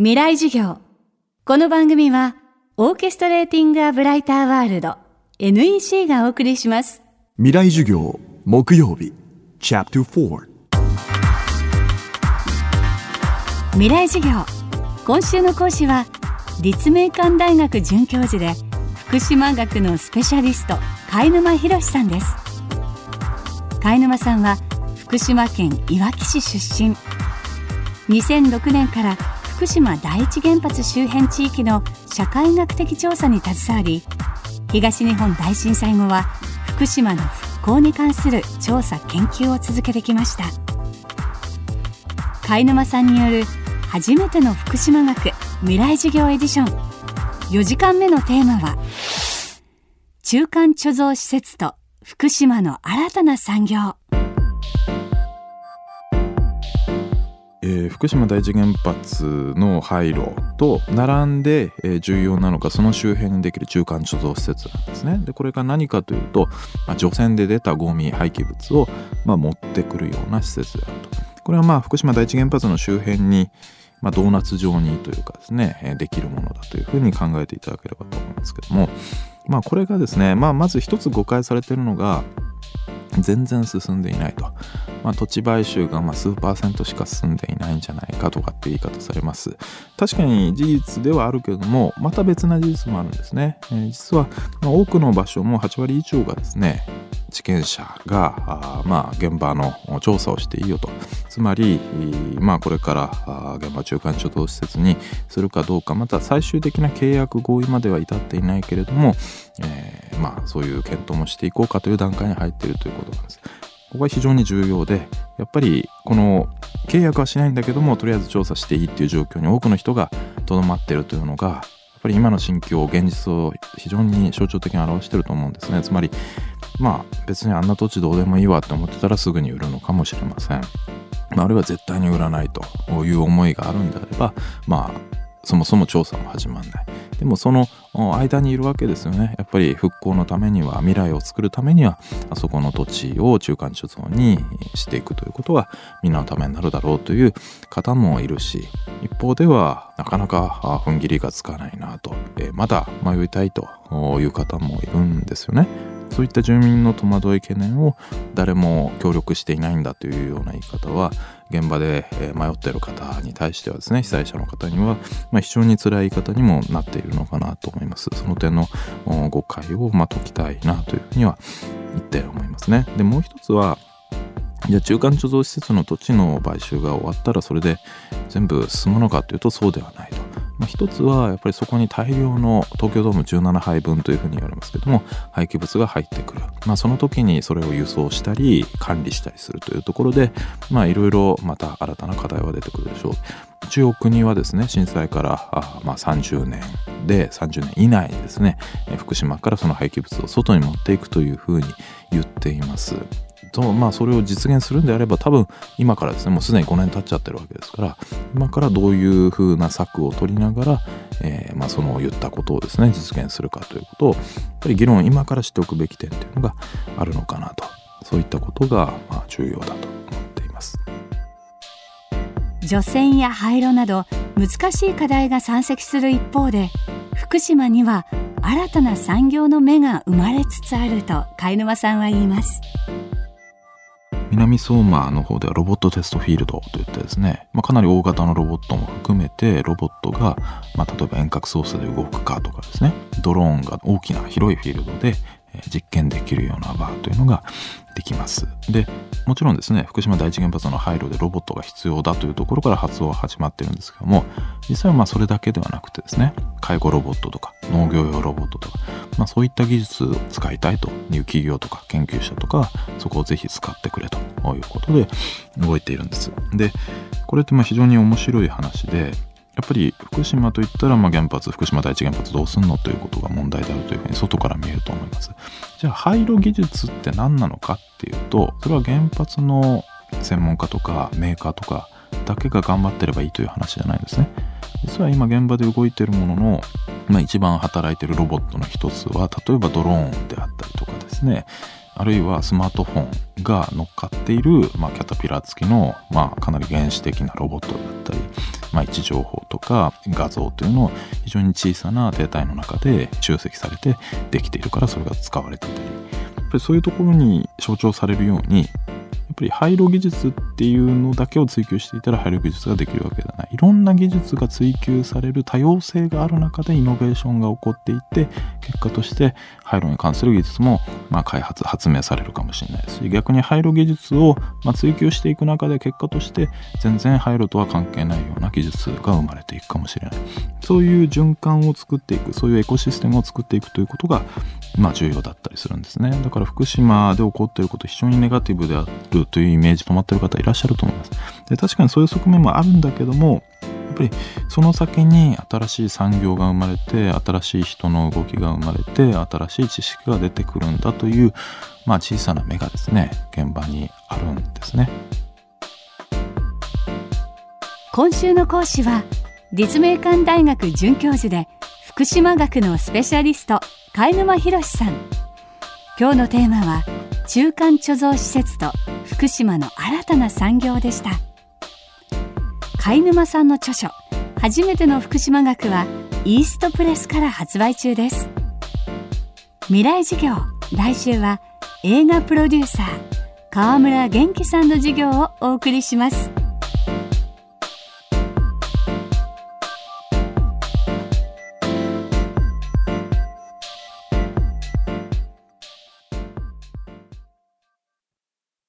未来授業。この番組は、オーケストレーティング・ア・ブライター・ワールド NEC がお送りします。未来授業木曜日 Chapter 4未来授業。今週の講師は、立命館大学准教授で、福島学のスペシャリスト、貝沼博さんです。貝沼さんは、福島県いわき市出身。2006年から福島第一原発周辺地域の社会学的調査に携わり東日本大震災後は福島の復興に関する調査研究を続けてきました。貝沼さんによる初めての福島学未来授業エディション。4時間目のテーマは中間貯蔵施設と福島の新たな産業。えー福島第一原発の廃炉と並んで、えー重要なのがその周辺にできる中間貯蔵施設なんですね。でこれが何かというと、まあ、除染で出たゴミ廃棄物を、まあ、持ってくるような施設であると。これはまあ福島第一原発の周辺に、まあ、ドーナツ状にというかですね、えーできるものだというふうに考えていただければと思いますけども、まあ、これがですね、まあ、まず一つ誤解されているのが全然進んでいないと、まあ、土地買収がま数パーセントしか進んでいないんじゃないかとかって言い方されます。確かに事実ではあるけれどもまた別な事実もあるんですね、えー実は多くの場所も8割以上がですね地権者がまあ現場の調査をしていいよと。つまり、まあ、これから現場中間貯蔵施設にするかどうかまた最終的な契約合意までは至っていないけれども、えーまあ、そういう検討もしていこうかという段階に入っているということなんです。ここが非常に重要でやっぱりこの契約はしないんだけどもとりあえず調査していいっていう状況に多くの人がとどまってるというのがやっぱり今の心境現実を非常に象徴的に表してると思うんですね。つまりまあ別にあんな土地どうでもいいわって思ってたらすぐに売るのかもしれません、まあ、あるいは絶対に売らないという思いがあるんであればまあそもそも調査も始まらない。でもその間にいるわけですよねやっぱり復興のためには未来を作るためにはあそこの土地を中間貯蔵にしていくということはみんなのためになるだろうという方もいるし一方ではなかなか踏ん切りがつかないなと、えーまだ迷いたいという方もいるんですよね。そういった住民の戸惑い懸念を誰も協力していないんだというような言い方は現場でえ迷っている方に対してはですね被災者の方には、まあ、非常に辛い言い方にもなっているのかなと思いますその点の誤解をまあ解きたいなというふうには言って思いますねでもう一つはじゃあ中間貯蔵施設の土地の買収が終わったらそれで全部進むのかというとそうではないと。まあ、一つはやっぱりそこに大量の東京ドーム17杯分というふうに言われますけども廃棄物が入ってくる、まあ、その時にそれを輸送したり管理したりするというところでいろいろまた新たな課題は出てくるでしょう。一応国はですね震災からあまあ30年で30年以内にですね福島からその廃棄物を外に持っていくというふうに言っています。とまあそれを実現するんであれば多分今からですねもうすでに5年経っちゃってるわけですから今からどういうふうな策を取りながら、えーまあ、その言ったことをですね実現するかということをやっぱり議論を今からしておくべき点というのがあるのかなとそういったことがまあ重要だと思っています。除染や廃炉など難しい課題が山積する一方で福島には新たな産業の芽が生まれつつあると貝沼さんは言います南相馬の方ではロボットテストフィールドといってですね、まあ、かなり大型のロボットも含めてロボットが、まあ、例えば遠隔操作で動くかとかですねドローンが大きな広いフィールドで実験できるような場というのができます。でもちろんですね福島第一原発の廃炉でロボットが必要だというところから発動は始まってるんですけども実際はまあそれだけではなくてですね介護ロボットとか農業用ロボットとか、まあ、そういった技術を使いたいという企業とか研究者とかそこをぜひ使ってくれということで動いているんです。でこれってまあ非常に面白い話でやっぱり福島といったらま原発福島第一原発どうすんのということが問題であるというふうに外から見えると思います。じゃあ廃炉技術って何なのかっていうとそれは原発の専門家とかメーカーとかだけが頑張ってればいいという話じゃないんですね。実は今現場で動いてるものの、まあ、一番働いてるロボットの一つは例えばドローンであったりとかですね。あるいはスマートフォンが乗っかっている、まあ、キャタピラー付きの、まあ、かなり原始的なロボットだったり、まあ、位置情報とか画像というのを非常に小さなデータの中で集積されてできているからそれが使われていたり。やっぱりそういうところに象徴されるようにやっぱり廃炉技術っていうのだけを追求していたら廃炉技術ができるわけではな。いいろんな技術が追求される多様性がある中でイノベーションが起こっていって結果として廃炉に関する技術もまあ開発発明されるかもしれないし逆に廃炉技術をま追求していく中で結果として全然廃炉とは関係ないような技術が生まれていくかもしれない。そういう循環を作っていくそういうエコシステムを作っていくということがまあ重要だったりするんですね。だから福島で起こっていること非常にネガティブであるというイメージ止まってる方いらっしゃると思います。で確かにそういう側面もあるんだけどもやっぱりその先に新しい産業が生まれて新しい人の動きが生まれて新しい知識が出てくるんだという、まあ、小さな芽がですね現場にあるんですね。今週の講師は立命館大学准教授で福島学のスペシャリスト貝沼博さん。今日のテーマは中間貯蔵施設と福島の新たな産業でした。貝沼さんの著書初めての福島学はイーストプレスから発売中です。未来授業来週は映画プロデューサー川村元気さんの授業をお送りします。